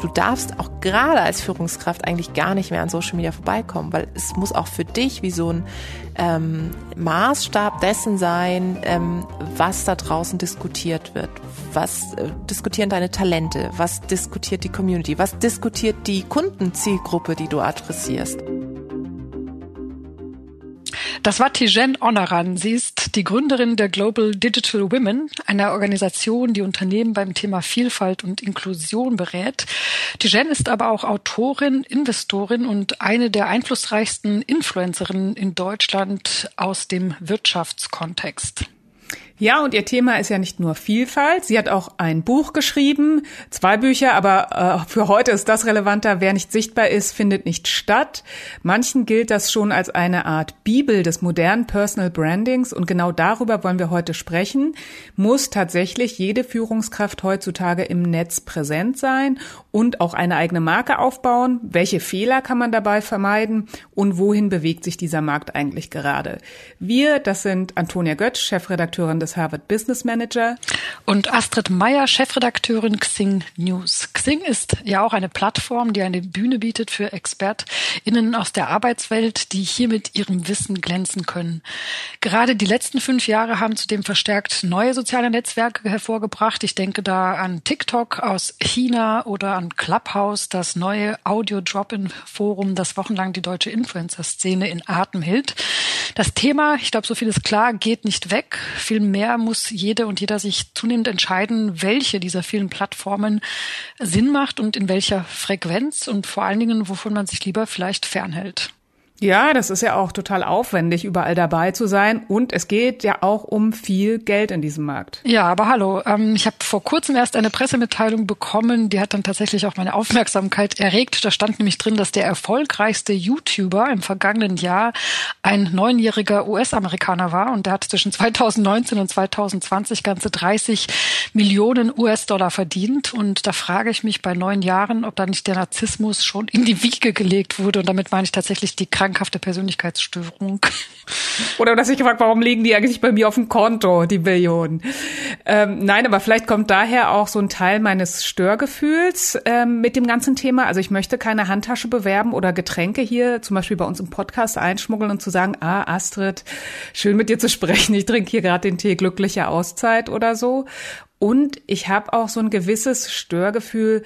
du darfst auch gerade als Führungskraft eigentlich gar nicht mehr an Social Media vorbeikommen, weil es muss auch für dich wie so ein ähm, Maßstab dessen sein, ähm, was da draußen diskutiert wird. Was äh, diskutieren deine Talente? Was diskutiert die Community? Was diskutiert die Kundenzielgruppe, die du adressierst? Das war Tijen Onaran. Sie ist die Gründerin der Global Digital Women, einer Organisation, die Unternehmen beim Thema Vielfalt und Inklusion berät. Tijen ist aber auch Autorin, Investorin und eine der einflussreichsten Influencerinnen in Deutschland aus dem Wirtschaftskontext. Ja, und ihr Thema ist ja nicht nur Vielfalt. Sie hat auch ein Buch geschrieben, zwei Bücher, aber äh, für heute ist das relevanter. Wer nicht sichtbar ist, findet nicht statt. Manchen gilt das schon als eine Art Bibel des modernen Personal Brandings und genau darüber wollen wir heute sprechen. Muss tatsächlich jede Führungskraft heutzutage im Netz präsent sein und auch eine eigene Marke aufbauen? Welche Fehler kann man dabei vermeiden und wohin bewegt sich dieser Markt eigentlich gerade? Wir, das sind Antonia Götz, Chefredakteurin des des Harvard Business Manager. Und Astrid Meyer, Chefredakteurin Xing News. Xing ist ja auch eine Plattform, die eine Bühne bietet für ExpertInnen aus der Arbeitswelt, die hier mit ihrem Wissen glänzen können. Gerade die letzten fünf Jahre haben zudem verstärkt neue soziale Netzwerke hervorgebracht. Ich denke da an TikTok aus China oder an Clubhouse, das neue Audio-Drop-In-Forum, das wochenlang die deutsche Influencer-Szene in Atem hält. Das Thema, ich glaube, so viel ist klar, geht nicht weg. Vielmehr mehr muss jede und jeder sich zunehmend entscheiden, welche dieser vielen Plattformen Sinn macht und in welcher Frequenz und vor allen Dingen, wovon man sich lieber vielleicht fernhält. Ja, das ist ja auch total aufwendig, überall dabei zu sein. Und es geht ja auch um viel Geld in diesem Markt. Ja, aber hallo. Ähm, ich habe vor kurzem erst eine Pressemitteilung bekommen, die hat dann tatsächlich auch meine Aufmerksamkeit erregt. Da stand nämlich drin, dass der erfolgreichste YouTuber im vergangenen Jahr ein neunjähriger US-Amerikaner war. Und der hat zwischen 2019 und 2020 ganze 30 Millionen US-Dollar verdient. Und da frage ich mich bei neun Jahren, ob da nicht der Narzissmus schon in die Wiege gelegt wurde. Und damit meine ich tatsächlich die Krankheit krankhafte Persönlichkeitsstörung. Oder dass ich gefragt, warum liegen die eigentlich bei mir auf dem Konto, die Billionen? Ähm, nein, aber vielleicht kommt daher auch so ein Teil meines Störgefühls ähm, mit dem ganzen Thema. Also ich möchte keine Handtasche bewerben oder Getränke hier zum Beispiel bei uns im Podcast einschmuggeln und zu sagen, ah, Astrid, schön mit dir zu sprechen. Ich trinke hier gerade den Tee glückliche Auszeit oder so. Und ich habe auch so ein gewisses Störgefühl,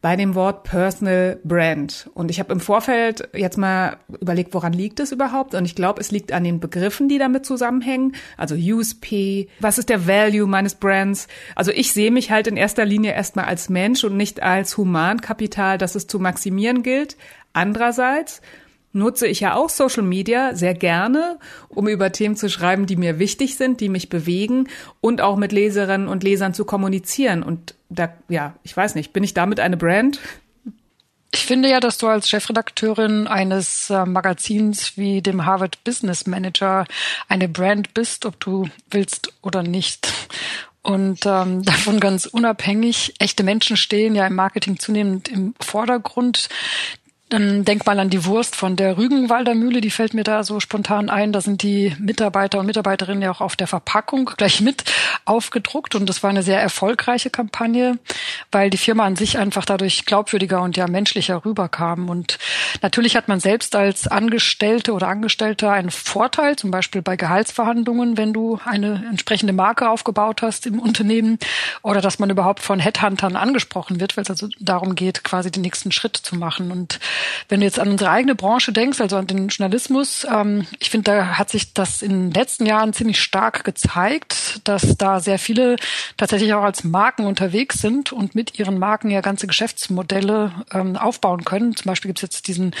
bei dem Wort Personal Brand. Und ich habe im Vorfeld jetzt mal überlegt, woran liegt es überhaupt? Und ich glaube, es liegt an den Begriffen, die damit zusammenhängen. Also USP, was ist der Value meines Brands? Also ich sehe mich halt in erster Linie erstmal als Mensch und nicht als Humankapital, das es zu maximieren gilt. Andererseits nutze ich ja auch Social Media sehr gerne, um über Themen zu schreiben, die mir wichtig sind, die mich bewegen und auch mit Leserinnen und Lesern zu kommunizieren. Und da, ja, ich weiß nicht, bin ich damit eine Brand? Ich finde ja, dass du als Chefredakteurin eines äh, Magazins wie dem Harvard Business Manager eine Brand bist, ob du willst oder nicht. Und ähm, davon ganz unabhängig, echte Menschen stehen ja im Marketing zunehmend im Vordergrund. Dann denk mal an die Wurst von der Rügenwalder Mühle, die fällt mir da so spontan ein. Da sind die Mitarbeiter und Mitarbeiterinnen ja auch auf der Verpackung gleich mit aufgedruckt und das war eine sehr erfolgreiche Kampagne, weil die Firma an sich einfach dadurch glaubwürdiger und ja menschlicher rüberkam. Und natürlich hat man selbst als Angestellte oder Angestellter einen Vorteil, zum Beispiel bei Gehaltsverhandlungen, wenn du eine entsprechende Marke aufgebaut hast im Unternehmen oder dass man überhaupt von Headhuntern angesprochen wird, weil es also darum geht, quasi den nächsten Schritt zu machen. Und wenn du jetzt an unsere eigene Branche denkst, also an den Journalismus, ähm, ich finde, da hat sich das in den letzten Jahren ziemlich stark gezeigt, dass da sehr viele tatsächlich auch als Marken unterwegs sind und mit ihren Marken ja ganze Geschäftsmodelle ähm, aufbauen können. Zum Beispiel gibt es jetzt diesen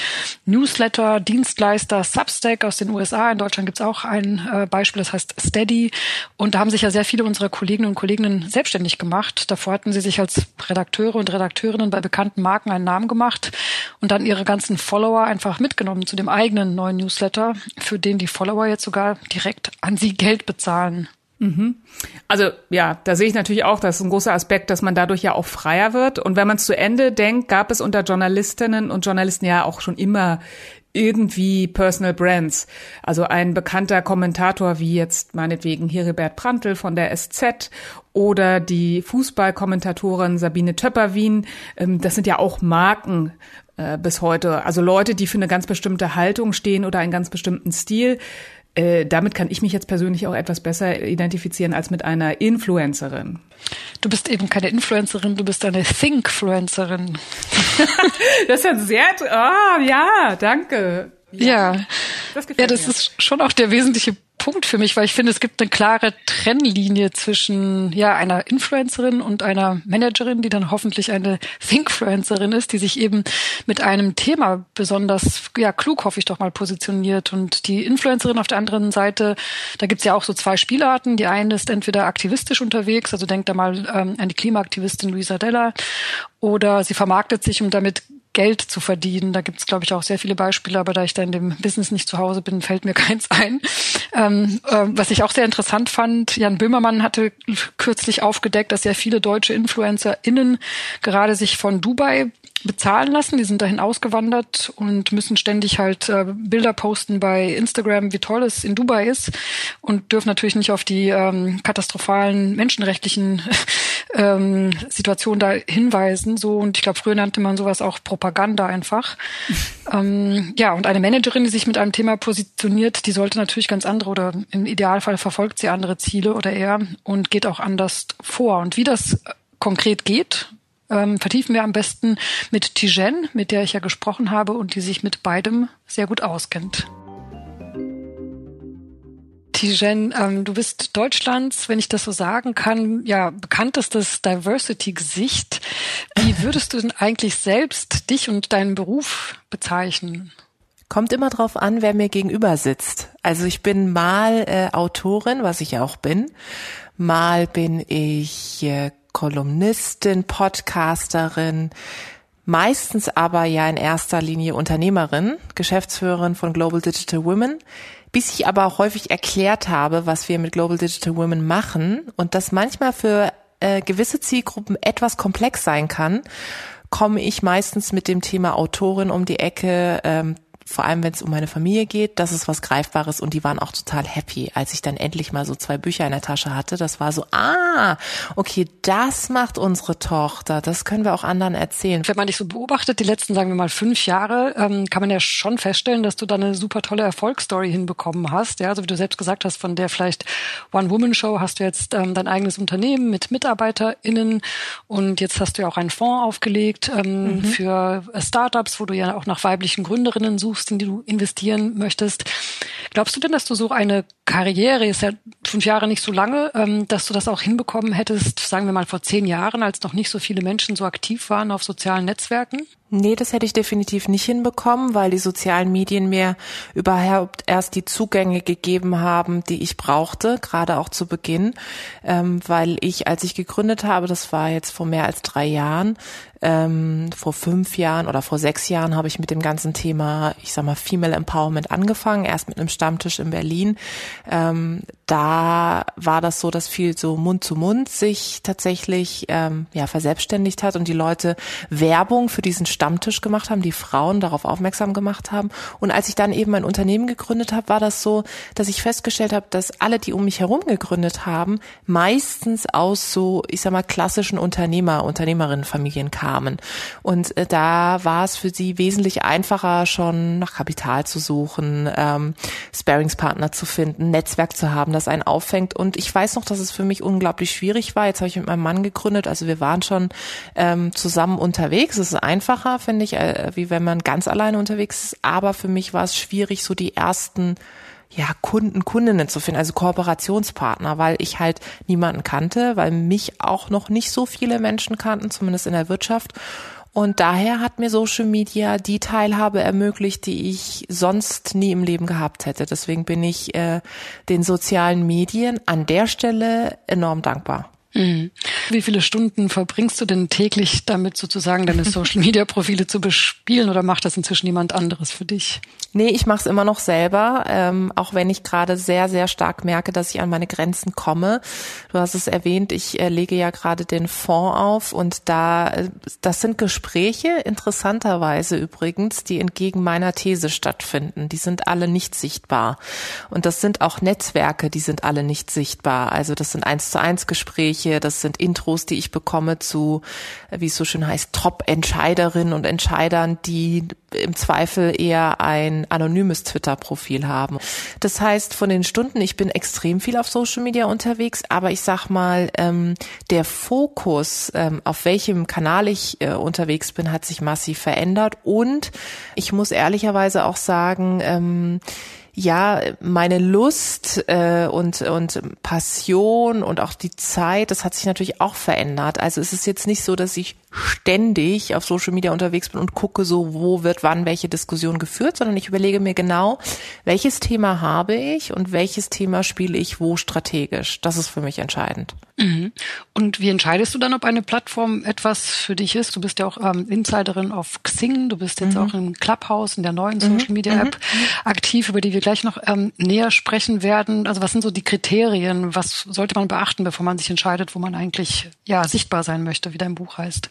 Newsletter-Dienstleister Substack aus den USA. In Deutschland gibt es auch ein äh, Beispiel, das heißt Steady. Und da haben sich ja sehr viele unserer Kolleginnen und Kollegen selbstständig gemacht. Davor hatten sie sich als Redakteure und Redakteurinnen bei bekannten Marken einen Namen gemacht und dann ihre ganzen Follower einfach mitgenommen zu dem eigenen neuen Newsletter, für den die Follower jetzt sogar direkt an sie Geld bezahlen. Mhm. Also ja, da sehe ich natürlich auch, das ist ein großer Aspekt, dass man dadurch ja auch freier wird. Und wenn man es zu Ende denkt, gab es unter Journalistinnen und Journalisten ja auch schon immer irgendwie Personal Brands. Also ein bekannter Kommentator wie jetzt meinetwegen Heribert Prantl von der SZ oder die Fußballkommentatorin Sabine Töpperwien. Ähm, das sind ja auch Marken äh, bis heute. Also Leute, die für eine ganz bestimmte Haltung stehen oder einen ganz bestimmten Stil. Äh, damit kann ich mich jetzt persönlich auch etwas besser identifizieren als mit einer Influencerin. Du bist eben keine Influencerin, du bist eine Thinkfluencerin. das ist ja sehr, ah, ja, danke. Ja, ja. das, ja, das ist schon auch der wesentliche Punkt für mich, weil ich finde, es gibt eine klare Trennlinie zwischen ja einer Influencerin und einer Managerin, die dann hoffentlich eine Thinkfluencerin ist, die sich eben mit einem Thema besonders ja klug, hoffe ich doch mal, positioniert. Und die Influencerin auf der anderen Seite, da gibt's ja auch so zwei Spielarten. Die eine ist entweder aktivistisch unterwegs, also denkt da mal ähm, an die Klimaaktivistin Luisa Della, oder sie vermarktet sich, um damit Geld zu verdienen. Da gibt es, glaube ich, auch sehr viele Beispiele, aber da ich da in dem Business nicht zu Hause bin, fällt mir keins ein. Ähm, äh, was ich auch sehr interessant fand, Jan Böhmermann hatte kürzlich aufgedeckt, dass sehr viele deutsche InfluencerInnen gerade sich von Dubai bezahlen lassen. Die sind dahin ausgewandert und müssen ständig halt äh, Bilder posten bei Instagram, wie toll es in Dubai ist und dürfen natürlich nicht auf die ähm, katastrophalen menschenrechtlichen ähm, Situationen da hinweisen. So und ich glaube, früher nannte man sowas auch Propaganda einfach. ähm, ja, und eine Managerin, die sich mit einem Thema positioniert, die sollte natürlich ganz andere oder im Idealfall verfolgt sie andere Ziele oder eher und geht auch anders vor. Und wie das konkret geht, ähm, vertiefen wir am besten mit Tijen, mit der ich ja gesprochen habe und die sich mit beidem sehr gut auskennt. Tijen, ähm, du bist Deutschlands, wenn ich das so sagen kann, ja, bekanntestes Diversity-Gesicht. Wie würdest du denn eigentlich selbst dich und deinen Beruf bezeichnen? Kommt immer drauf an, wer mir gegenüber sitzt. Also ich bin mal äh, Autorin, was ich auch bin. Mal bin ich äh, Kolumnistin, Podcasterin, meistens aber ja in erster Linie Unternehmerin, Geschäftsführerin von Global Digital Women, bis ich aber auch häufig erklärt habe, was wir mit Global Digital Women machen und das manchmal für äh, gewisse Zielgruppen etwas komplex sein kann, komme ich meistens mit dem Thema Autorin um die Ecke, ähm, vor allem wenn es um meine Familie geht, das ist was Greifbares und die waren auch total happy, als ich dann endlich mal so zwei Bücher in der Tasche hatte. Das war so, ah, okay, das macht unsere Tochter, das können wir auch anderen erzählen. Wenn man dich so beobachtet, die letzten, sagen wir mal, fünf Jahre, ähm, kann man ja schon feststellen, dass du da eine super tolle Erfolgsstory hinbekommen hast. Ja, also wie du selbst gesagt hast, von der vielleicht One-Woman-Show hast du jetzt ähm, dein eigenes Unternehmen mit MitarbeiterInnen und jetzt hast du ja auch einen Fonds aufgelegt ähm, mhm. für Startups, wo du ja auch nach weiblichen Gründerinnen suchst suchst, in die du investieren möchtest. Glaubst du denn, dass du so eine Karriere, ist ja fünf Jahre nicht so lange, ähm, dass du das auch hinbekommen hättest, sagen wir mal vor zehn Jahren, als noch nicht so viele Menschen so aktiv waren auf sozialen Netzwerken? Nee, das hätte ich definitiv nicht hinbekommen, weil die sozialen Medien mir überhaupt erst die Zugänge gegeben haben, die ich brauchte, gerade auch zu Beginn, ähm, weil ich, als ich gegründet habe, das war jetzt vor mehr als drei Jahren, ähm, vor fünf Jahren oder vor sechs Jahren habe ich mit dem ganzen Thema, ich sag mal, Female Empowerment angefangen, erst mit einem Stammtisch in Berlin. Ähm, da war das so, dass viel so Mund zu Mund sich tatsächlich ähm, ja verselbstständigt hat und die Leute Werbung für diesen Stammtisch gemacht haben, die Frauen darauf aufmerksam gemacht haben. Und als ich dann eben mein Unternehmen gegründet habe, war das so, dass ich festgestellt habe, dass alle, die um mich herum gegründet haben, meistens aus so, ich sag mal, klassischen Unternehmer, Unternehmerinnenfamilien kamen. Und äh, da war es für sie wesentlich einfacher, schon nach Kapital zu suchen, ähm, Sparingspartner zu finden, Netzwerk zu haben das einen auffängt. Und ich weiß noch, dass es für mich unglaublich schwierig war. Jetzt habe ich mit meinem Mann gegründet, also wir waren schon ähm, zusammen unterwegs. Es ist einfacher, finde ich, äh, wie wenn man ganz alleine unterwegs ist. Aber für mich war es schwierig, so die ersten ja, Kunden, Kundinnen zu finden, also Kooperationspartner, weil ich halt niemanden kannte, weil mich auch noch nicht so viele Menschen kannten, zumindest in der Wirtschaft. Und daher hat mir Social Media die Teilhabe ermöglicht, die ich sonst nie im Leben gehabt hätte. Deswegen bin ich äh, den sozialen Medien an der Stelle enorm dankbar. Mhm. Wie viele Stunden verbringst du denn täglich damit sozusagen deine Social Media Profile zu bespielen oder macht das inzwischen jemand anderes für dich? Nee, ich mache es immer noch selber, ähm, auch wenn ich gerade sehr, sehr stark merke, dass ich an meine Grenzen komme. Du hast es erwähnt, ich äh, lege ja gerade den Fonds auf und da, äh, das sind Gespräche, interessanterweise übrigens, die entgegen meiner These stattfinden. Die sind alle nicht sichtbar. Und das sind auch Netzwerke, die sind alle nicht sichtbar. Also das sind eins zu eins Gespräche, das sind Intros, die ich bekomme zu, wie es so schön heißt, Top-Entscheiderinnen und Entscheidern, die im Zweifel eher ein anonymes Twitter-Profil haben. Das heißt, von den Stunden, ich bin extrem viel auf Social Media unterwegs, aber ich sag mal, ähm, der Fokus, ähm, auf welchem Kanal ich äh, unterwegs bin, hat sich massiv verändert. Und ich muss ehrlicherweise auch sagen, ähm, ja, meine Lust äh, und, und Passion und auch die Zeit, das hat sich natürlich auch verändert. Also es ist jetzt nicht so, dass ich ständig auf Social Media unterwegs bin und gucke so, wo wird wann welche Diskussion geführt, sondern ich überlege mir genau, welches Thema habe ich und welches Thema spiele ich wo strategisch. Das ist für mich entscheidend. Mhm. Und wie entscheidest du dann, ob eine Plattform etwas für dich ist? Du bist ja auch ähm, Insiderin auf Xing, du bist jetzt mhm. auch im Clubhouse, in der neuen mhm. Social Media App mhm. aktiv, über die wir gleich noch ähm, näher sprechen werden. Also was sind so die Kriterien? Was sollte man beachten, bevor man sich entscheidet, wo man eigentlich ja sichtbar sein möchte, wie dein Buch heißt?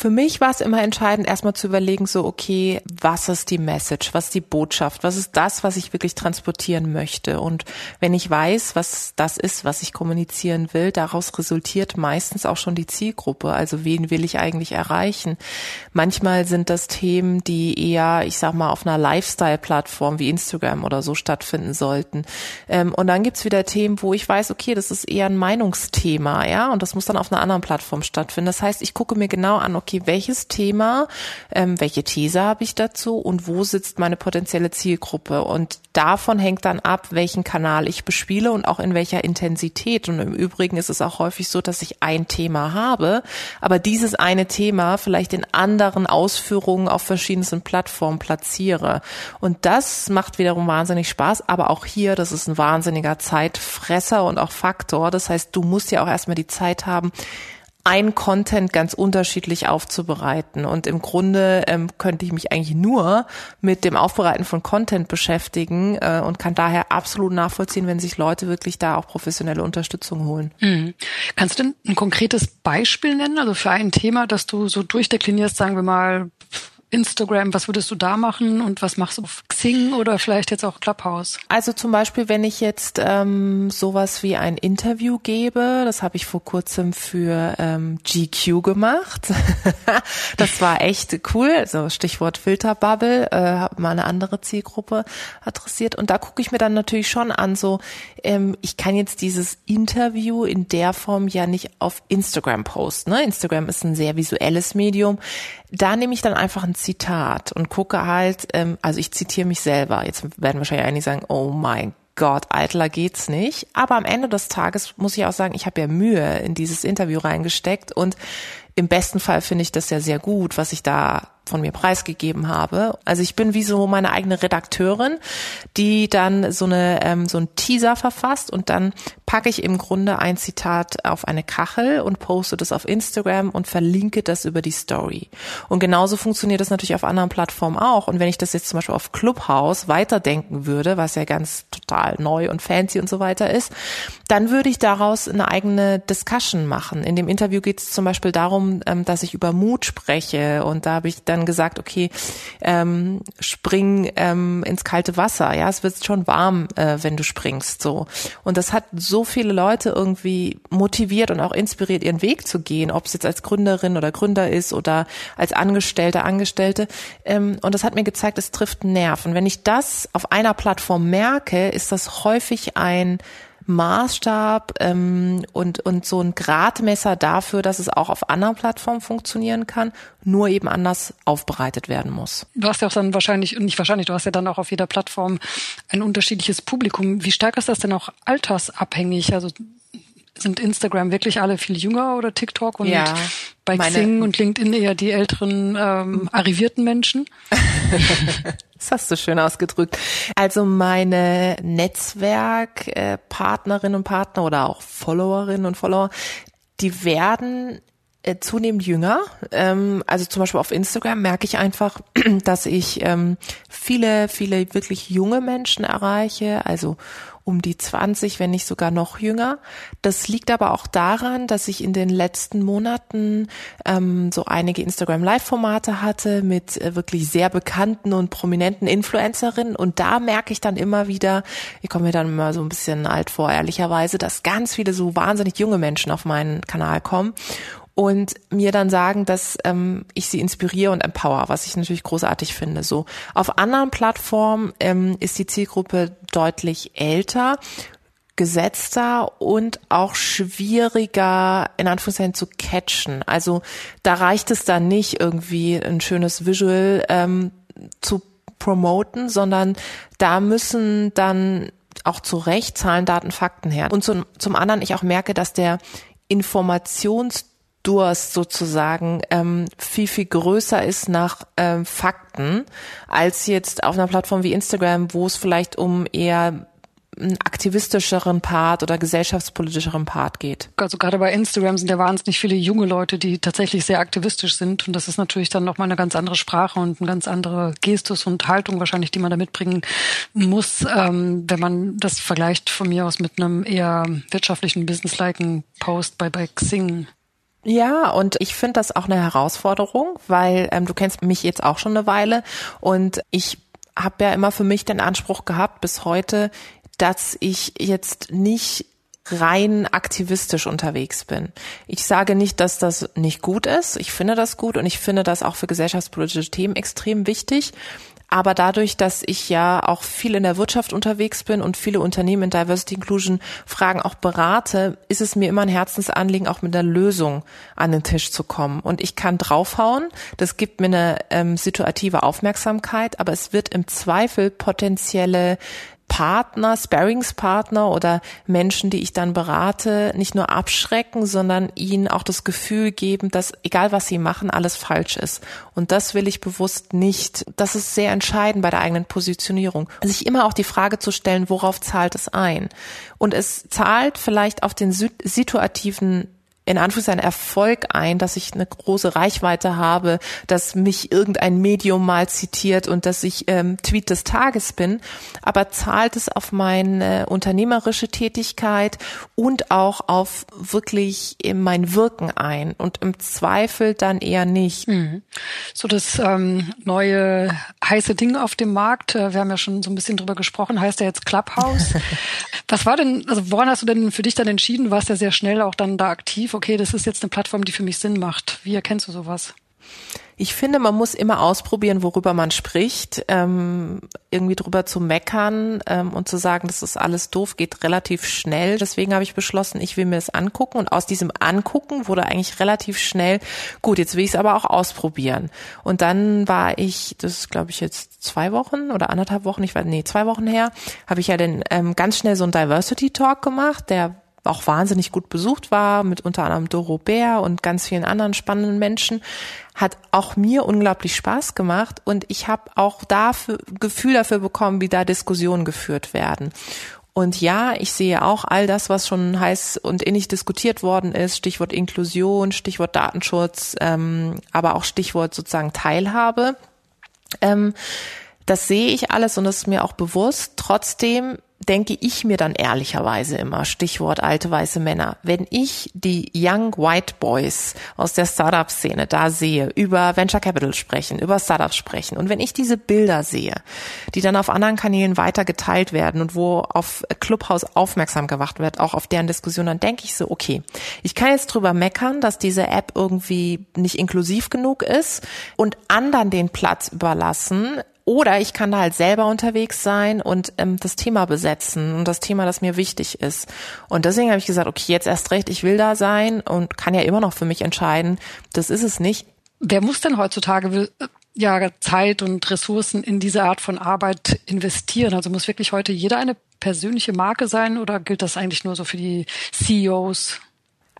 Für mich war es immer entscheidend, erstmal zu überlegen, so, okay, was ist die Message, was ist die Botschaft, was ist das, was ich wirklich transportieren möchte? Und wenn ich weiß, was das ist, was ich kommunizieren will, daraus resultiert meistens auch schon die Zielgruppe. Also wen will ich eigentlich erreichen? Manchmal sind das Themen, die eher, ich sag mal, auf einer Lifestyle-Plattform wie Instagram oder so stattfinden sollten. Ähm, und dann gibt's wieder Themen, wo ich weiß, okay, das ist eher ein Meinungsthema, ja, und das muss dann auf einer anderen Plattform stattfinden. Das heißt, ich gucke mir genau an, okay, okay, welches Thema, ähm, welche These habe ich dazu und wo sitzt meine potenzielle Zielgruppe? Und davon hängt dann ab, welchen Kanal ich bespiele und auch in welcher Intensität. Und im Übrigen ist es auch häufig so, dass ich ein Thema habe, aber dieses eine Thema vielleicht in anderen Ausführungen auf verschiedensten Plattformen platziere. Und das macht wiederum wahnsinnig Spaß, aber auch hier, das ist ein wahnsinniger Zeitfresser und auch Faktor. Das heißt, du musst ja auch erstmal die Zeit haben, ein Content ganz unterschiedlich aufzubereiten. Und im Grunde ähm, könnte ich mich eigentlich nur mit dem Aufbereiten von Content beschäftigen äh, und kann daher absolut nachvollziehen, wenn sich Leute wirklich da auch professionelle Unterstützung holen. Mhm. Kannst du denn ein konkretes Beispiel nennen, also für ein Thema, das du so durchdeklinierst, sagen wir mal, Instagram, was würdest du da machen und was machst du auf Xing oder vielleicht jetzt auch Clubhouse? Also zum Beispiel, wenn ich jetzt ähm, sowas wie ein Interview gebe, das habe ich vor kurzem für ähm, GQ gemacht. das war echt cool. Also Stichwort Filterbubble, äh, habe mal eine andere Zielgruppe adressiert. Und da gucke ich mir dann natürlich schon an, so ähm, ich kann jetzt dieses Interview in der Form ja nicht auf Instagram posten. Ne? Instagram ist ein sehr visuelles Medium. Da nehme ich dann einfach ein Zitat und gucke halt, ähm, also ich zitiere mich selber. Jetzt werden wahrscheinlich einige sagen, oh mein Gott, eitler geht's nicht. Aber am Ende des Tages muss ich auch sagen, ich habe ja Mühe in dieses Interview reingesteckt und im besten Fall finde ich das ja sehr gut, was ich da von mir preisgegeben habe. Also ich bin wie so meine eigene Redakteurin, die dann so eine ähm, so ein Teaser verfasst und dann packe ich im Grunde ein Zitat auf eine Kachel und poste das auf Instagram und verlinke das über die Story. Und genauso funktioniert das natürlich auf anderen Plattformen auch. Und wenn ich das jetzt zum Beispiel auf Clubhouse weiterdenken würde, was ja ganz total neu und fancy und so weiter ist, dann würde ich daraus eine eigene Discussion machen. In dem Interview geht es zum Beispiel darum, ähm, dass ich über Mut spreche und da habe ich dann gesagt, okay, ähm, spring ähm, ins kalte Wasser. Ja, es wird schon warm, äh, wenn du springst. So und das hat so viele Leute irgendwie motiviert und auch inspiriert, ihren Weg zu gehen, ob es jetzt als Gründerin oder Gründer ist oder als Angestellter, Angestellte. Ähm, und das hat mir gezeigt, es trifft einen wenn ich das auf einer Plattform merke, ist das häufig ein Maßstab ähm, und, und so ein Gradmesser dafür, dass es auch auf anderen Plattformen funktionieren kann, nur eben anders aufbereitet werden muss. Du hast ja auch dann wahrscheinlich, nicht wahrscheinlich, du hast ja dann auch auf jeder Plattform ein unterschiedliches Publikum. Wie stark ist das denn auch altersabhängig? Also sind Instagram wirklich alle viel jünger oder TikTok und ja, bei Xing und LinkedIn eher die älteren ähm, arrivierten Menschen? Das hast du schön ausgedrückt. Also meine Netzwerkpartnerinnen und Partner oder auch Followerinnen und Follower, die werden äh, zunehmend jünger. Ähm, also zum Beispiel auf Instagram merke ich einfach, dass ich ähm, viele, viele wirklich junge Menschen erreiche, also um die 20, wenn nicht sogar noch jünger. Das liegt aber auch daran, dass ich in den letzten Monaten ähm, so einige Instagram Live-Formate hatte mit äh, wirklich sehr bekannten und prominenten Influencerinnen. Und da merke ich dann immer wieder, ich komme mir dann immer so ein bisschen alt vor, ehrlicherweise, dass ganz viele so wahnsinnig junge Menschen auf meinen Kanal kommen und mir dann sagen, dass ähm, ich sie inspiriere und empower, was ich natürlich großartig finde. So auf anderen Plattformen ähm, ist die Zielgruppe deutlich älter gesetzter und auch schwieriger in Anführungszeichen zu catchen. Also da reicht es dann nicht irgendwie ein schönes Visual ähm, zu promoten, sondern da müssen dann auch zu Recht Zahlen, Daten, Fakten her. Und zum, zum anderen ich auch merke, dass der Informations Durst sozusagen ähm, viel, viel größer ist nach ähm, Fakten als jetzt auf einer Plattform wie Instagram, wo es vielleicht um eher einen aktivistischeren Part oder gesellschaftspolitischeren Part geht. Also gerade bei Instagram sind ja wahnsinnig viele junge Leute, die tatsächlich sehr aktivistisch sind. Und das ist natürlich dann nochmal eine ganz andere Sprache und eine ganz andere Gestus und Haltung wahrscheinlich, die man da mitbringen muss, ähm, wenn man das vergleicht von mir aus mit einem eher wirtschaftlichen, business-liken Post bei, bei Xing. Ja, und ich finde das auch eine Herausforderung, weil ähm, du kennst mich jetzt auch schon eine Weile und ich habe ja immer für mich den Anspruch gehabt bis heute, dass ich jetzt nicht rein aktivistisch unterwegs bin. Ich sage nicht, dass das nicht gut ist. Ich finde das gut und ich finde das auch für gesellschaftspolitische Themen extrem wichtig. Aber dadurch, dass ich ja auch viel in der Wirtschaft unterwegs bin und viele Unternehmen in Diversity Inclusion Fragen auch berate, ist es mir immer ein Herzensanliegen, auch mit einer Lösung an den Tisch zu kommen. Und ich kann draufhauen, das gibt mir eine ähm, situative Aufmerksamkeit, aber es wird im Zweifel potenzielle Partner, Sparringspartner oder Menschen, die ich dann berate, nicht nur abschrecken, sondern ihnen auch das Gefühl geben, dass egal was sie machen, alles falsch ist. Und das will ich bewusst nicht. Das ist sehr entscheidend bei der eigenen Positionierung. Sich immer auch die Frage zu stellen, worauf zahlt es ein? Und es zahlt vielleicht auf den situativen in Anführungszeichen Erfolg ein, dass ich eine große Reichweite habe, dass mich irgendein Medium mal zitiert und dass ich ähm, Tweet des Tages bin, aber zahlt es auf meine unternehmerische Tätigkeit und auch auf wirklich mein Wirken ein und im Zweifel dann eher nicht. Mhm. So das ähm, neue heiße Ding auf dem Markt, äh, wir haben ja schon so ein bisschen drüber gesprochen, heißt ja jetzt Clubhouse. Was war denn, also woran hast du denn für dich dann entschieden? Du warst ja sehr schnell auch dann da aktiv okay, das ist jetzt eine Plattform, die für mich Sinn macht. Wie erkennst du sowas? Ich finde, man muss immer ausprobieren, worüber man spricht. Ähm, irgendwie drüber zu meckern ähm, und zu sagen, das ist alles doof, geht relativ schnell. Deswegen habe ich beschlossen, ich will mir es angucken. Und aus diesem Angucken wurde eigentlich relativ schnell, gut, jetzt will ich es aber auch ausprobieren. Und dann war ich, das ist glaube ich jetzt zwei Wochen oder anderthalb Wochen, ich weiß, nee, zwei Wochen her, habe ich ja dann ähm, ganz schnell so einen Diversity Talk gemacht, der auch wahnsinnig gut besucht war, mit unter anderem Doro Bär und ganz vielen anderen spannenden Menschen, hat auch mir unglaublich Spaß gemacht und ich habe auch dafür Gefühl dafür bekommen, wie da Diskussionen geführt werden. Und ja, ich sehe auch all das, was schon heiß und innig diskutiert worden ist, Stichwort Inklusion, Stichwort Datenschutz, ähm, aber auch Stichwort sozusagen Teilhabe. Ähm, das sehe ich alles und das ist mir auch bewusst. Trotzdem denke ich mir dann ehrlicherweise immer, Stichwort alte weiße Männer, wenn ich die Young White Boys aus der Startup-Szene da sehe, über Venture Capital sprechen, über Startups sprechen und wenn ich diese Bilder sehe, die dann auf anderen Kanälen weiter geteilt werden und wo auf Clubhouse aufmerksam gemacht wird, auch auf deren Diskussion, dann denke ich so, okay, ich kann jetzt drüber meckern, dass diese App irgendwie nicht inklusiv genug ist und anderen den Platz überlassen, oder ich kann da halt selber unterwegs sein und ähm, das Thema besetzen und das Thema, das mir wichtig ist. Und deswegen habe ich gesagt, okay, jetzt erst recht, ich will da sein und kann ja immer noch für mich entscheiden, das ist es nicht. Wer muss denn heutzutage äh, ja Zeit und Ressourcen in diese Art von Arbeit investieren? Also muss wirklich heute jeder eine persönliche Marke sein oder gilt das eigentlich nur so für die CEOs?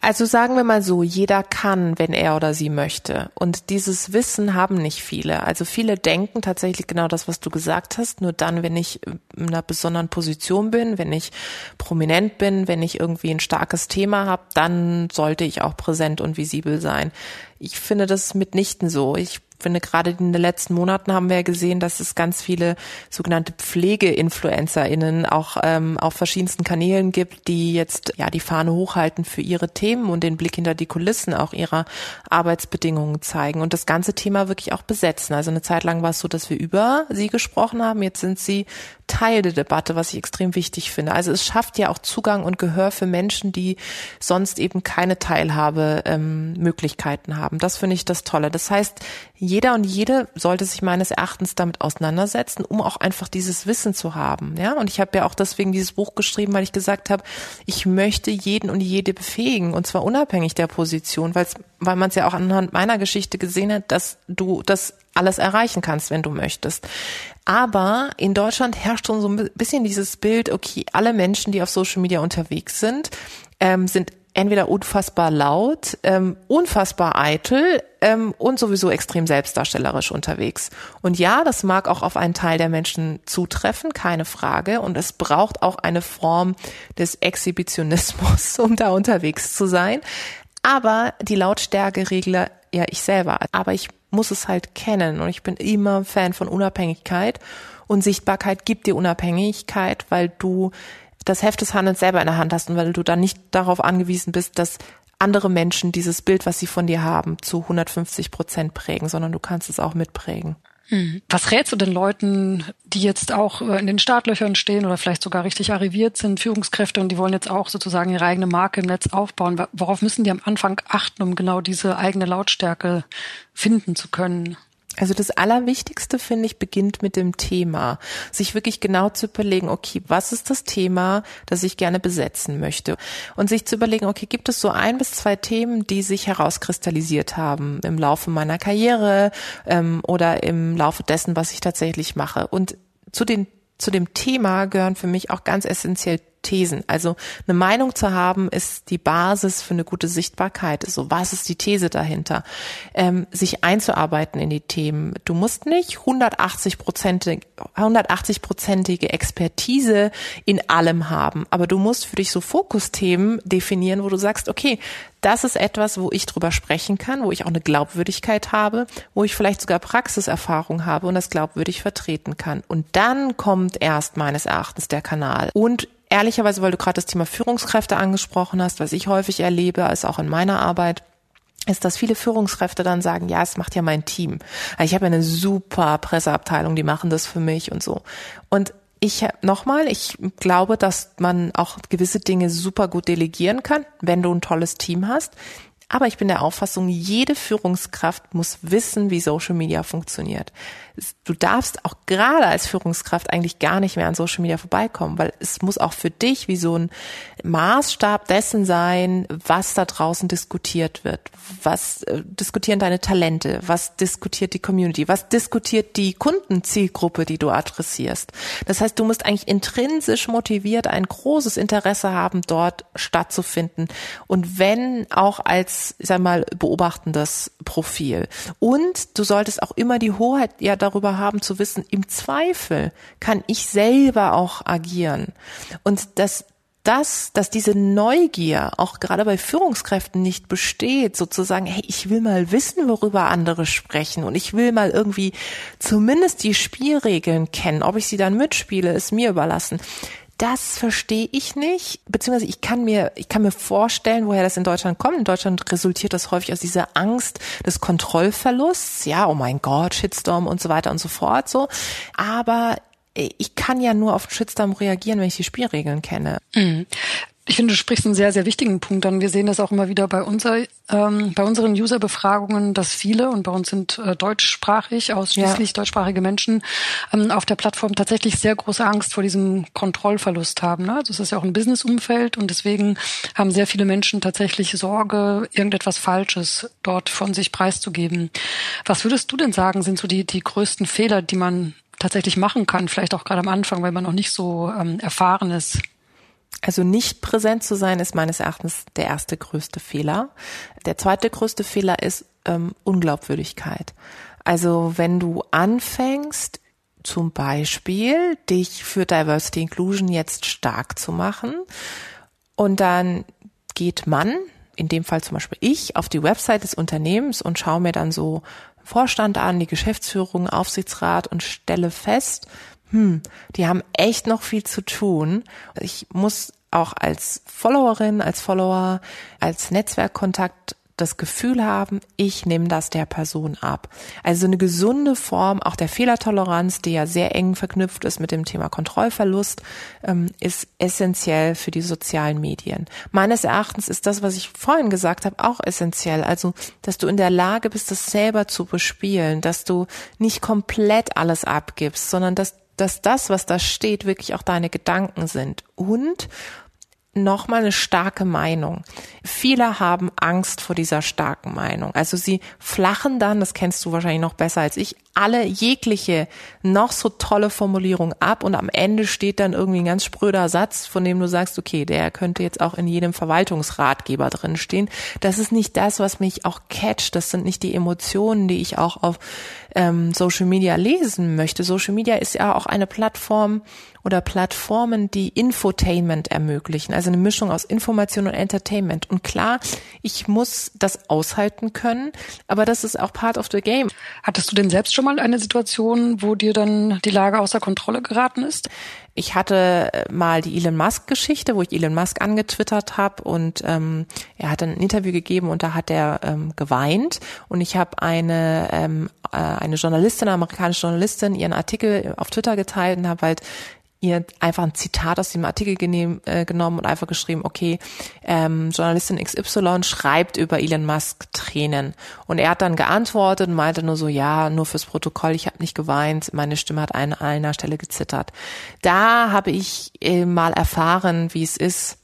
Also sagen wir mal so, jeder kann, wenn er oder sie möchte. Und dieses Wissen haben nicht viele. Also viele denken tatsächlich genau das, was du gesagt hast. Nur dann, wenn ich in einer besonderen Position bin, wenn ich prominent bin, wenn ich irgendwie ein starkes Thema habe, dann sollte ich auch präsent und visibel sein. Ich finde das mitnichten so. Ich finde, gerade in den letzten Monaten haben wir ja gesehen, dass es ganz viele sogenannte Pflege-InfluencerInnen auch ähm, auf verschiedensten Kanälen gibt, die jetzt ja die Fahne hochhalten für ihre Themen und den Blick hinter die Kulissen auch ihrer Arbeitsbedingungen zeigen und das ganze Thema wirklich auch besetzen. Also eine Zeit lang war es so, dass wir über sie gesprochen haben. Jetzt sind sie Teil der Debatte, was ich extrem wichtig finde. Also es schafft ja auch Zugang und Gehör für Menschen, die sonst eben keine Teilhabemöglichkeiten ähm, haben. Das finde ich das Tolle. Das heißt, jeder und jede sollte sich meines Erachtens damit auseinandersetzen, um auch einfach dieses Wissen zu haben. Ja, und ich habe ja auch deswegen dieses Buch geschrieben, weil ich gesagt habe, ich möchte jeden und jede befähigen und zwar unabhängig der Position, weil weil man es ja auch anhand meiner Geschichte gesehen hat, dass du das alles erreichen kannst, wenn du möchtest. Aber in Deutschland herrscht schon so ein bisschen dieses Bild, okay, alle Menschen, die auf Social Media unterwegs sind, ähm, sind entweder unfassbar laut, ähm, unfassbar eitel ähm, und sowieso extrem selbstdarstellerisch unterwegs. Und ja, das mag auch auf einen Teil der Menschen zutreffen, keine Frage. Und es braucht auch eine Form des Exhibitionismus, um da unterwegs zu sein. Aber die Lautstärke regle ja ich selber. Aber ich muss es halt kennen und ich bin immer Fan von Unabhängigkeit und Sichtbarkeit gibt dir Unabhängigkeit, weil du das Heft des Handelns selber in der Hand hast und weil du dann nicht darauf angewiesen bist, dass andere Menschen dieses Bild, was sie von dir haben, zu 150 Prozent prägen, sondern du kannst es auch mitprägen. Hm. Was rätst du den Leuten, die jetzt auch äh, in den Startlöchern stehen oder vielleicht sogar richtig arriviert sind, Führungskräfte und die wollen jetzt auch sozusagen ihre eigene Marke im Netz aufbauen? Worauf müssen die am Anfang achten, um genau diese eigene Lautstärke finden zu können? Also das Allerwichtigste, finde ich, beginnt mit dem Thema. Sich wirklich genau zu überlegen, okay, was ist das Thema, das ich gerne besetzen möchte? Und sich zu überlegen, okay, gibt es so ein bis zwei Themen, die sich herauskristallisiert haben im Laufe meiner Karriere ähm, oder im Laufe dessen, was ich tatsächlich mache? Und zu den zu dem Thema gehören für mich auch ganz essentiell Thesen. Also eine Meinung zu haben, ist die Basis für eine gute Sichtbarkeit. So, was ist die These dahinter? Ähm, sich einzuarbeiten in die Themen. Du musst nicht 180 prozentige 180 prozentige Expertise in allem haben, aber du musst für dich so Fokusthemen definieren, wo du sagst, okay, das ist etwas, wo ich drüber sprechen kann, wo ich auch eine Glaubwürdigkeit habe, wo ich vielleicht sogar Praxiserfahrung habe und das glaubwürdig vertreten kann. Und dann kommt erst meines Erachtens der Kanal. Und ehrlicherweise, weil du gerade das Thema Führungskräfte angesprochen hast, was ich häufig erlebe, als auch in meiner Arbeit, ist, dass viele Führungskräfte dann sagen, ja, es macht ja mein Team. Ich habe eine super Presseabteilung, die machen das für mich und so. Und ich nochmal, ich glaube, dass man auch gewisse Dinge super gut delegieren kann, wenn du ein tolles Team hast. Aber ich bin der Auffassung, jede Führungskraft muss wissen, wie Social Media funktioniert du darfst auch gerade als Führungskraft eigentlich gar nicht mehr an Social Media vorbeikommen, weil es muss auch für dich wie so ein Maßstab dessen sein, was da draußen diskutiert wird. Was äh, diskutieren deine Talente? Was diskutiert die Community? Was diskutiert die Kundenzielgruppe, die du adressierst? Das heißt, du musst eigentlich intrinsisch motiviert ein großes Interesse haben, dort stattzufinden. Und wenn auch als, sag mal, beobachtendes Profil. Und du solltest auch immer die Hoheit ja darüber haben zu wissen, im Zweifel kann ich selber auch agieren. Und dass das, dass diese Neugier auch gerade bei Führungskräften nicht besteht, sozusagen, hey, ich will mal wissen, worüber andere sprechen und ich will mal irgendwie zumindest die Spielregeln kennen. Ob ich sie dann mitspiele, ist mir überlassen das verstehe ich nicht, beziehungsweise ich kann mir, ich kann mir vorstellen, woher das in Deutschland kommt. In Deutschland resultiert das häufig aus dieser Angst des Kontrollverlusts. Ja, oh mein Gott, Shitstorm und so weiter und so fort, so. Aber ich kann ja nur auf Shitstorm reagieren, wenn ich die Spielregeln kenne. Mhm. Ich finde, du sprichst einen sehr, sehr wichtigen Punkt an. Wir sehen das auch immer wieder bei, unser, ähm, bei unseren User-Befragungen, dass viele, und bei uns sind äh, deutschsprachig, ausschließlich ja. deutschsprachige Menschen, ähm, auf der Plattform tatsächlich sehr große Angst vor diesem Kontrollverlust haben. Ne? Also es ist ja auch ein Businessumfeld und deswegen haben sehr viele Menschen tatsächlich Sorge, irgendetwas Falsches dort von sich preiszugeben. Was würdest du denn sagen, sind so die, die größten Fehler, die man tatsächlich machen kann, vielleicht auch gerade am Anfang, weil man noch nicht so ähm, erfahren ist? Also nicht präsent zu sein, ist meines Erachtens der erste größte Fehler. Der zweite größte Fehler ist ähm, Unglaubwürdigkeit. Also wenn du anfängst, zum Beispiel dich für Diversity Inclusion jetzt stark zu machen und dann geht man, in dem Fall zum Beispiel ich, auf die Website des Unternehmens und schaue mir dann so Vorstand an, die Geschäftsführung, Aufsichtsrat und stelle fest, hm, die haben echt noch viel zu tun. Ich muss auch als Followerin, als Follower, als Netzwerkkontakt das Gefühl haben, ich nehme das der Person ab. Also eine gesunde Form auch der Fehlertoleranz, die ja sehr eng verknüpft ist mit dem Thema Kontrollverlust, ähm, ist essentiell für die sozialen Medien. Meines Erachtens ist das, was ich vorhin gesagt habe, auch essentiell. Also, dass du in der Lage bist, das selber zu bespielen, dass du nicht komplett alles abgibst, sondern dass dass das, was da steht, wirklich auch deine Gedanken sind. Und nochmal eine starke Meinung. Viele haben Angst vor dieser starken Meinung. Also sie flachen dann, das kennst du wahrscheinlich noch besser als ich, alle jegliche noch so tolle Formulierung ab und am Ende steht dann irgendwie ein ganz spröder Satz, von dem du sagst, okay, der könnte jetzt auch in jedem Verwaltungsratgeber drin stehen. Das ist nicht das, was mich auch catcht. Das sind nicht die Emotionen, die ich auch auf ähm, Social Media lesen möchte. Social Media ist ja auch eine Plattform, oder Plattformen, die Infotainment ermöglichen, also eine Mischung aus Information und Entertainment. Und klar, ich muss das aushalten können, aber das ist auch part of the game. Hattest du denn selbst schon mal eine Situation, wo dir dann die Lage außer Kontrolle geraten ist? Ich hatte äh, mal die Elon Musk-Geschichte, wo ich Elon Musk angetwittert habe und ähm, er hat ein Interview gegeben und da hat er ähm, geweint und ich habe eine ähm, äh, eine Journalistin, eine amerikanische Journalistin, ihren Artikel auf Twitter geteilt und habe halt ihr einfach ein Zitat aus dem Artikel genehm, äh, genommen und einfach geschrieben, okay, ähm, Journalistin XY schreibt über Elon Musk Tränen. Und er hat dann geantwortet und meinte nur so, ja, nur fürs Protokoll, ich habe nicht geweint, meine Stimme hat an einer Stelle gezittert. Da habe ich äh, mal erfahren, wie es ist,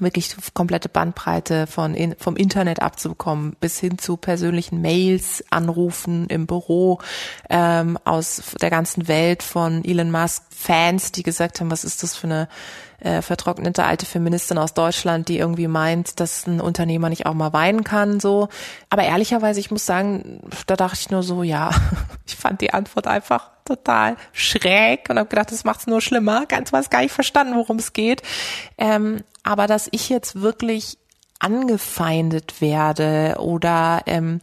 wirklich komplette Bandbreite von in, vom Internet abzubekommen, bis hin zu persönlichen Mails, Anrufen im Büro ähm, aus der ganzen Welt von Elon Musk Fans, die gesagt haben, was ist das für eine äh, vertrocknete alte Feministin aus Deutschland, die irgendwie meint, dass ein Unternehmer nicht auch mal weinen kann, so. Aber ehrlicherweise, ich muss sagen, da dachte ich nur so, ja, ich fand die Antwort einfach total schräg und habe gedacht, das macht's nur schlimmer. Ganz was gar nicht verstanden, worum es geht. Ähm, aber dass ich jetzt wirklich angefeindet werde oder ähm,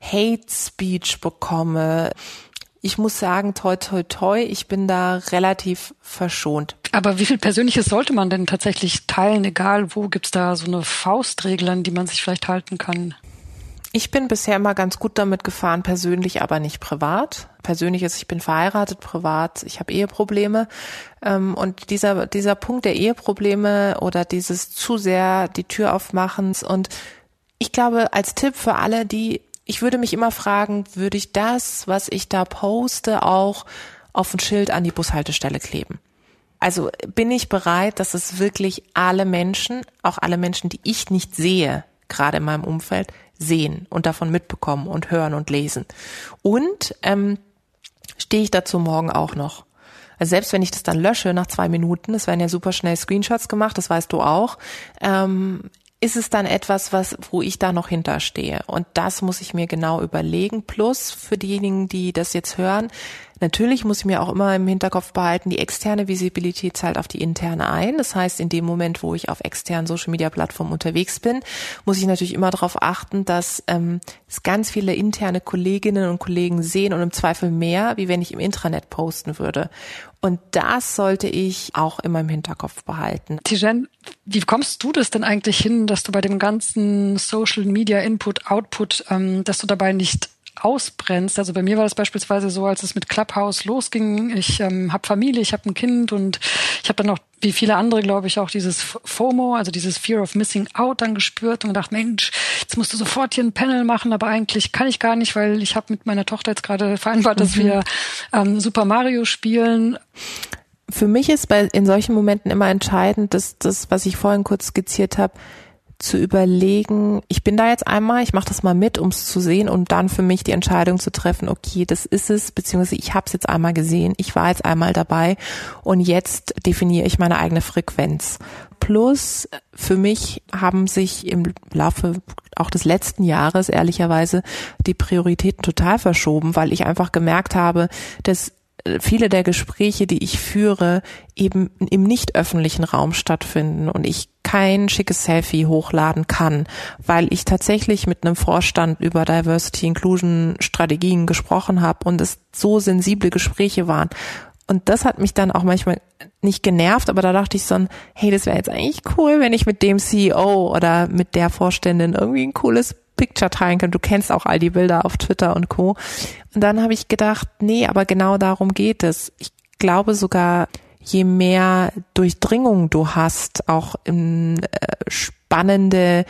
Hate Speech bekomme, ich muss sagen, toi, toi, toi, ich bin da relativ verschont. Aber wie viel Persönliches sollte man denn tatsächlich teilen, egal wo? Gibt's da so eine Faustregel, an die man sich vielleicht halten kann? Ich bin bisher immer ganz gut damit gefahren, persönlich, aber nicht privat. Persönlich ist, ich bin verheiratet, privat, ich habe Eheprobleme. Ähm, und dieser, dieser Punkt der Eheprobleme oder dieses zu sehr die Tür aufmachens und ich glaube, als Tipp für alle, die ich würde mich immer fragen, würde ich das, was ich da poste, auch auf ein Schild an die Bushaltestelle kleben? Also bin ich bereit, dass es wirklich alle Menschen, auch alle Menschen, die ich nicht sehe, gerade in meinem Umfeld, sehen und davon mitbekommen und hören und lesen. Und ähm, stehe ich dazu morgen auch noch. Also selbst wenn ich das dann lösche nach zwei Minuten, es werden ja super schnell Screenshots gemacht, das weißt du auch, ähm, ist es dann etwas, was, wo ich da noch hinterstehe? Und das muss ich mir genau überlegen. Plus für diejenigen, die das jetzt hören, Natürlich muss ich mir auch immer im Hinterkopf behalten, die externe Visibilität zahlt auf die interne ein. Das heißt, in dem Moment, wo ich auf externen Social Media Plattformen unterwegs bin, muss ich natürlich immer darauf achten, dass ähm, es ganz viele interne Kolleginnen und Kollegen sehen und im Zweifel mehr, wie wenn ich im Intranet posten würde. Und das sollte ich auch immer im Hinterkopf behalten. Tijen, wie kommst du das denn eigentlich hin, dass du bei dem ganzen Social Media Input, Output, ähm, dass du dabei nicht ausbrennst. Also bei mir war das beispielsweise so, als es mit Clubhouse losging. Ich ähm, habe Familie, ich habe ein Kind und ich habe dann auch, wie viele andere, glaube ich, auch dieses FOMO, also dieses Fear of Missing Out dann gespürt und gedacht, Mensch, jetzt musst du sofort hier ein Panel machen, aber eigentlich kann ich gar nicht, weil ich habe mit meiner Tochter jetzt gerade vereinbart, dass mhm. wir ähm, Super Mario spielen. Für mich ist bei in solchen Momenten immer entscheidend, dass das, was ich vorhin kurz skizziert habe, zu überlegen, ich bin da jetzt einmal, ich mache das mal mit, um es zu sehen und dann für mich die Entscheidung zu treffen, okay, das ist es, beziehungsweise ich habe es jetzt einmal gesehen, ich war jetzt einmal dabei und jetzt definiere ich meine eigene Frequenz. Plus für mich haben sich im Laufe auch des letzten Jahres ehrlicherweise die Prioritäten total verschoben, weil ich einfach gemerkt habe, dass viele der Gespräche, die ich führe, eben im nicht öffentlichen Raum stattfinden und ich kein schickes Selfie hochladen kann, weil ich tatsächlich mit einem Vorstand über Diversity Inclusion Strategien gesprochen habe und es so sensible Gespräche waren. Und das hat mich dann auch manchmal nicht genervt, aber da dachte ich so, hey, das wäre jetzt eigentlich cool, wenn ich mit dem CEO oder mit der Vorständin irgendwie ein cooles Picture teilen können. Du kennst auch all die Bilder auf Twitter und Co. Und dann habe ich gedacht, nee, aber genau darum geht es. Ich glaube sogar, je mehr Durchdringung du hast, auch in äh, spannende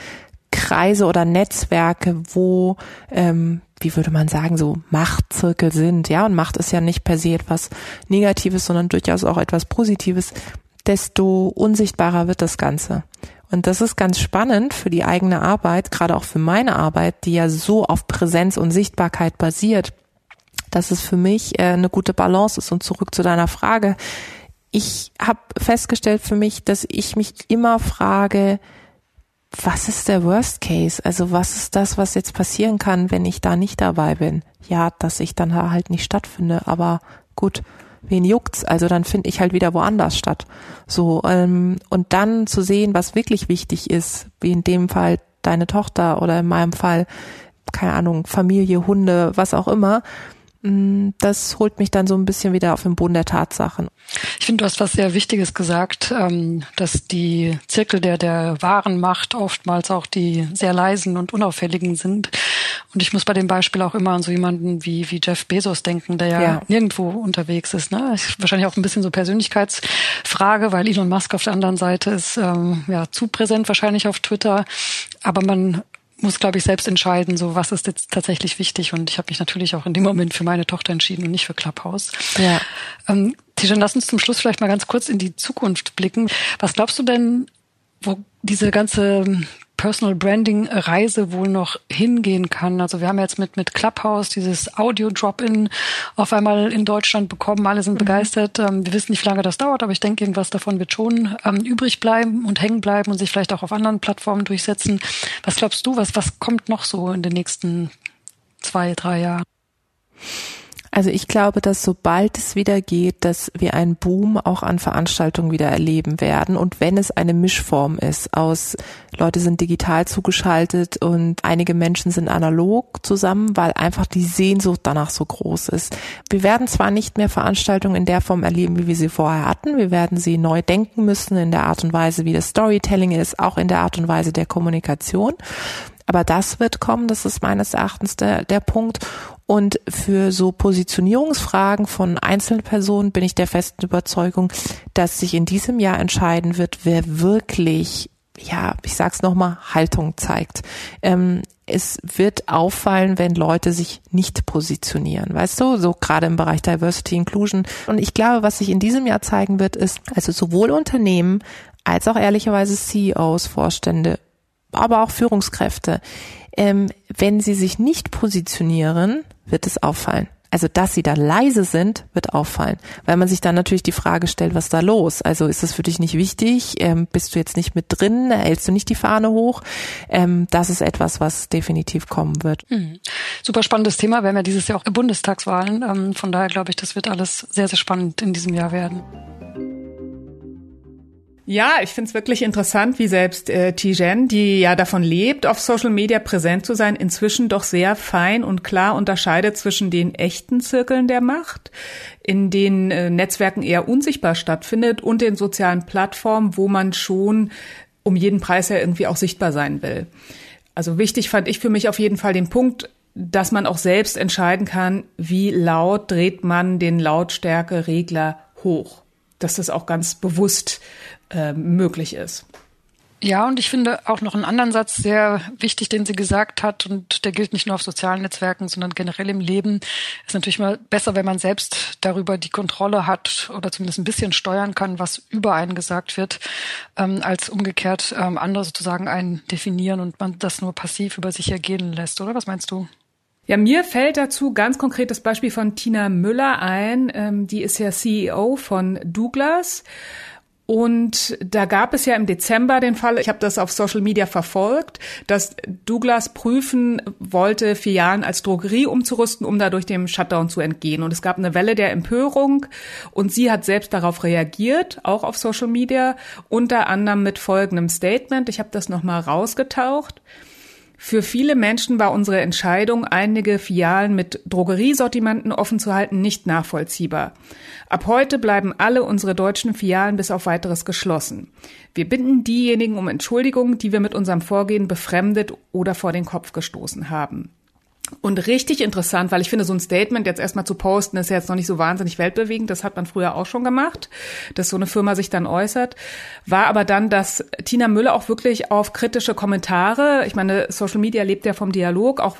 Kreise oder Netzwerke, wo, ähm, wie würde man sagen, so Machtzirkel sind, ja, und Macht ist ja nicht per se etwas Negatives, sondern durchaus auch etwas Positives, desto unsichtbarer wird das Ganze. Und das ist ganz spannend für die eigene Arbeit, gerade auch für meine Arbeit, die ja so auf Präsenz und Sichtbarkeit basiert, dass es für mich äh, eine gute Balance ist. Und zurück zu deiner Frage. Ich habe festgestellt für mich, dass ich mich immer frage, was ist der Worst Case? Also was ist das, was jetzt passieren kann, wenn ich da nicht dabei bin? Ja, dass ich dann halt nicht stattfinde, aber gut, wen juckt's? Also dann finde ich halt wieder woanders statt. So ähm, und dann zu sehen, was wirklich wichtig ist, wie in dem Fall deine Tochter oder in meinem Fall keine Ahnung Familie, Hunde, was auch immer. Mm, das holt mich dann so ein bisschen wieder auf den Boden der Tatsachen. Ich finde, du hast was sehr Wichtiges gesagt, ähm, dass die Zirkel der, der wahren Macht oftmals auch die sehr leisen und unauffälligen sind. Und ich muss bei dem Beispiel auch immer an so jemanden wie, wie Jeff Bezos denken, der ja, ja. nirgendwo unterwegs ist. Ne? Ist wahrscheinlich auch ein bisschen so Persönlichkeitsfrage, weil Elon Musk auf der anderen Seite ist ähm, ja zu präsent wahrscheinlich auf Twitter. Aber man muss, glaube ich, selbst entscheiden, so was ist jetzt tatsächlich wichtig. Und ich habe mich natürlich auch in dem Moment für meine Tochter entschieden und nicht für Clubhouse. Ja. Ähm, Tijan, lass uns zum Schluss vielleicht mal ganz kurz in die Zukunft blicken. Was glaubst du denn, wo diese ganze Personal Branding Reise wohl noch hingehen kann. Also wir haben jetzt mit, mit Clubhouse dieses Audio Drop-in auf einmal in Deutschland bekommen. Alle sind mhm. begeistert. Ähm, wir wissen nicht, wie lange das dauert, aber ich denke, irgendwas davon wird schon ähm, übrig bleiben und hängen bleiben und sich vielleicht auch auf anderen Plattformen durchsetzen. Was glaubst du, was, was kommt noch so in den nächsten zwei, drei Jahren? Also ich glaube, dass sobald es wieder geht, dass wir einen Boom auch an Veranstaltungen wieder erleben werden. Und wenn es eine Mischform ist aus Leute sind digital zugeschaltet und einige Menschen sind analog zusammen, weil einfach die Sehnsucht danach so groß ist. Wir werden zwar nicht mehr Veranstaltungen in der Form erleben, wie wir sie vorher hatten. Wir werden sie neu denken müssen in der Art und Weise, wie das Storytelling ist, auch in der Art und Weise der Kommunikation. Aber das wird kommen, das ist meines Erachtens der, der Punkt. Und für so Positionierungsfragen von Einzelpersonen bin ich der festen Überzeugung, dass sich in diesem Jahr entscheiden wird, wer wirklich ja, ich sag's nochmal, Haltung zeigt. Ähm, es wird auffallen, wenn Leute sich nicht positionieren, weißt du, so gerade im Bereich Diversity Inclusion. Und ich glaube, was sich in diesem Jahr zeigen wird, ist, also sowohl Unternehmen als auch ehrlicherweise CEOs, Vorstände, aber auch Führungskräfte, ähm, wenn sie sich nicht positionieren, wird es auffallen. Also, dass sie da leise sind, wird auffallen, weil man sich dann natürlich die Frage stellt, was da los? Also, ist das für dich nicht wichtig? Ähm, bist du jetzt nicht mit drin? Hältst du nicht die Fahne hoch? Ähm, das ist etwas, was definitiv kommen wird. Mhm. Super spannendes Thema. Wir haben ja dieses Jahr auch Bundestagswahlen. Ähm, von daher glaube ich, das wird alles sehr, sehr spannend in diesem Jahr werden. Ja, ich finde es wirklich interessant, wie selbst äh, Tijen, die ja davon lebt, auf Social Media präsent zu sein, inzwischen doch sehr fein und klar unterscheidet zwischen den echten Zirkeln der Macht, in denen äh, Netzwerken eher unsichtbar stattfindet, und den sozialen Plattformen, wo man schon um jeden Preis ja irgendwie auch sichtbar sein will. Also wichtig fand ich für mich auf jeden Fall den Punkt, dass man auch selbst entscheiden kann, wie laut dreht man den Lautstärke-Regler hoch. Dass das auch ganz bewusst äh, möglich ist. Ja, und ich finde auch noch einen anderen Satz sehr wichtig, den sie gesagt hat, und der gilt nicht nur auf sozialen Netzwerken, sondern generell im Leben. Ist natürlich mal besser, wenn man selbst darüber die Kontrolle hat oder zumindest ein bisschen steuern kann, was über einen gesagt wird, ähm, als umgekehrt ähm, andere sozusagen einen definieren und man das nur passiv über sich ergehen lässt, oder? Was meinst du? Ja, mir fällt dazu ganz konkret das Beispiel von Tina Müller ein. Ähm, die ist ja CEO von Douglas. Und da gab es ja im Dezember den Fall, ich habe das auf Social Media verfolgt, dass Douglas prüfen wollte, Filialen als Drogerie umzurüsten, um dadurch dem Shutdown zu entgehen. Und es gab eine Welle der Empörung und sie hat selbst darauf reagiert, auch auf Social Media, unter anderem mit folgendem Statement. Ich habe das nochmal rausgetaucht. Für viele Menschen war unsere Entscheidung, einige Filialen mit Drogeriesortimenten offen zu halten, nicht nachvollziehbar. Ab heute bleiben alle unsere deutschen Filialen bis auf weiteres geschlossen. Wir bitten diejenigen um Entschuldigung, die wir mit unserem Vorgehen befremdet oder vor den Kopf gestoßen haben. Und richtig interessant, weil ich finde, so ein Statement jetzt erstmal zu posten, ist ja jetzt noch nicht so wahnsinnig weltbewegend. Das hat man früher auch schon gemacht, dass so eine Firma sich dann äußert. War aber dann, dass Tina Müller auch wirklich auf kritische Kommentare, ich meine, Social Media lebt ja vom Dialog, auch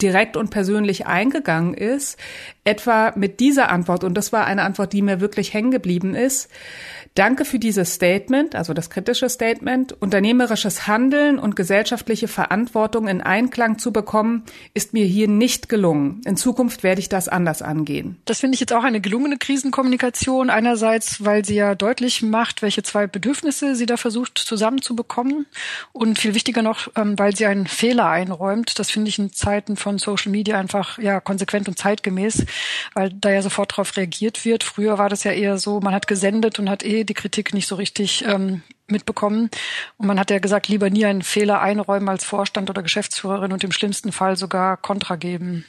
direkt und persönlich eingegangen ist, etwa mit dieser Antwort, und das war eine Antwort, die mir wirklich hängen geblieben ist, Danke für dieses Statement, also das kritische Statement. Unternehmerisches Handeln und gesellschaftliche Verantwortung in Einklang zu bekommen, ist mir hier nicht gelungen. In Zukunft werde ich das anders angehen. Das finde ich jetzt auch eine gelungene Krisenkommunikation. Einerseits, weil sie ja deutlich macht, welche zwei Bedürfnisse sie da versucht zusammenzubekommen. Und viel wichtiger noch, ähm, weil sie einen Fehler einräumt. Das finde ich in Zeiten von Social Media einfach ja konsequent und zeitgemäß, weil da ja sofort darauf reagiert wird. Früher war das ja eher so, man hat gesendet und hat eh die Kritik nicht so richtig ähm, mitbekommen. Und man hat ja gesagt, lieber nie einen Fehler einräumen als Vorstand oder Geschäftsführerin und im schlimmsten Fall sogar Kontra geben.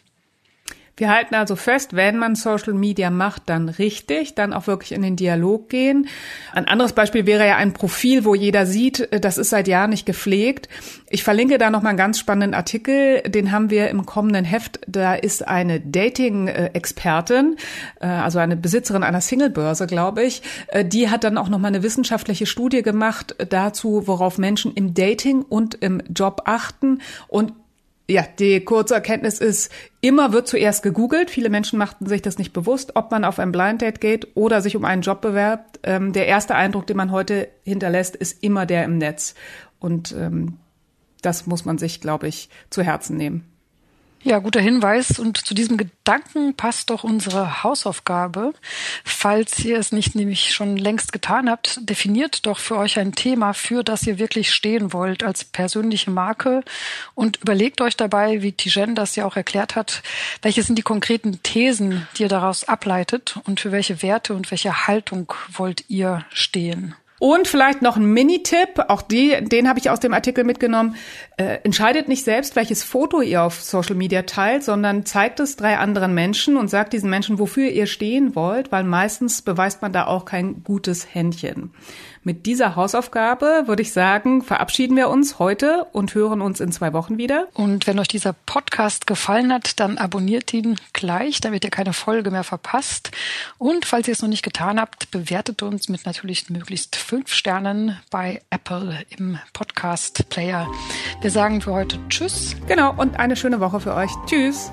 Wir halten also fest, wenn man Social Media macht, dann richtig, dann auch wirklich in den Dialog gehen. Ein anderes Beispiel wäre ja ein Profil, wo jeder sieht, äh, das ist seit Jahren nicht gepflegt. Ich verlinke da noch mal einen ganz spannenden Artikel, den haben wir im kommenden Heft. Da ist eine Dating-Expertin, äh, also eine Besitzerin einer Singlebörse, glaube ich. Äh, die hat dann auch noch mal eine wissenschaftliche Studie gemacht dazu, worauf Menschen im Dating und im Job achten und ja, die kurze Erkenntnis ist, immer wird zuerst gegoogelt. Viele Menschen machten sich das nicht bewusst, ob man auf ein Blind Date geht oder sich um einen Job bewerbt. Ähm, der erste Eindruck, den man heute hinterlässt, ist immer der im Netz. Und ähm, das muss man sich, glaube ich, zu Herzen nehmen. Ja, guter Hinweis. Und zu diesem Gedanken passt doch unsere Hausaufgabe. Falls ihr es nicht nämlich schon längst getan habt, definiert doch für euch ein Thema, für das ihr wirklich stehen wollt als persönliche Marke und überlegt euch dabei, wie Tijen das ja auch erklärt hat, welche sind die konkreten Thesen, die ihr daraus ableitet und für welche Werte und welche Haltung wollt ihr stehen. Und vielleicht noch ein Mini-Tipp, auch die, den habe ich aus dem Artikel mitgenommen. Äh, entscheidet nicht selbst, welches Foto ihr auf Social Media teilt, sondern zeigt es drei anderen Menschen und sagt diesen Menschen, wofür ihr stehen wollt, weil meistens beweist man da auch kein gutes Händchen. Mit dieser Hausaufgabe würde ich sagen, verabschieden wir uns heute und hören uns in zwei Wochen wieder. Und wenn euch dieser Podcast gefallen hat, dann abonniert ihn gleich, damit ihr keine Folge mehr verpasst. Und falls ihr es noch nicht getan habt, bewertet uns mit natürlich möglichst fünf Sternen bei Apple im Podcast Player. Wir sagen für heute Tschüss. Genau, und eine schöne Woche für euch. Tschüss.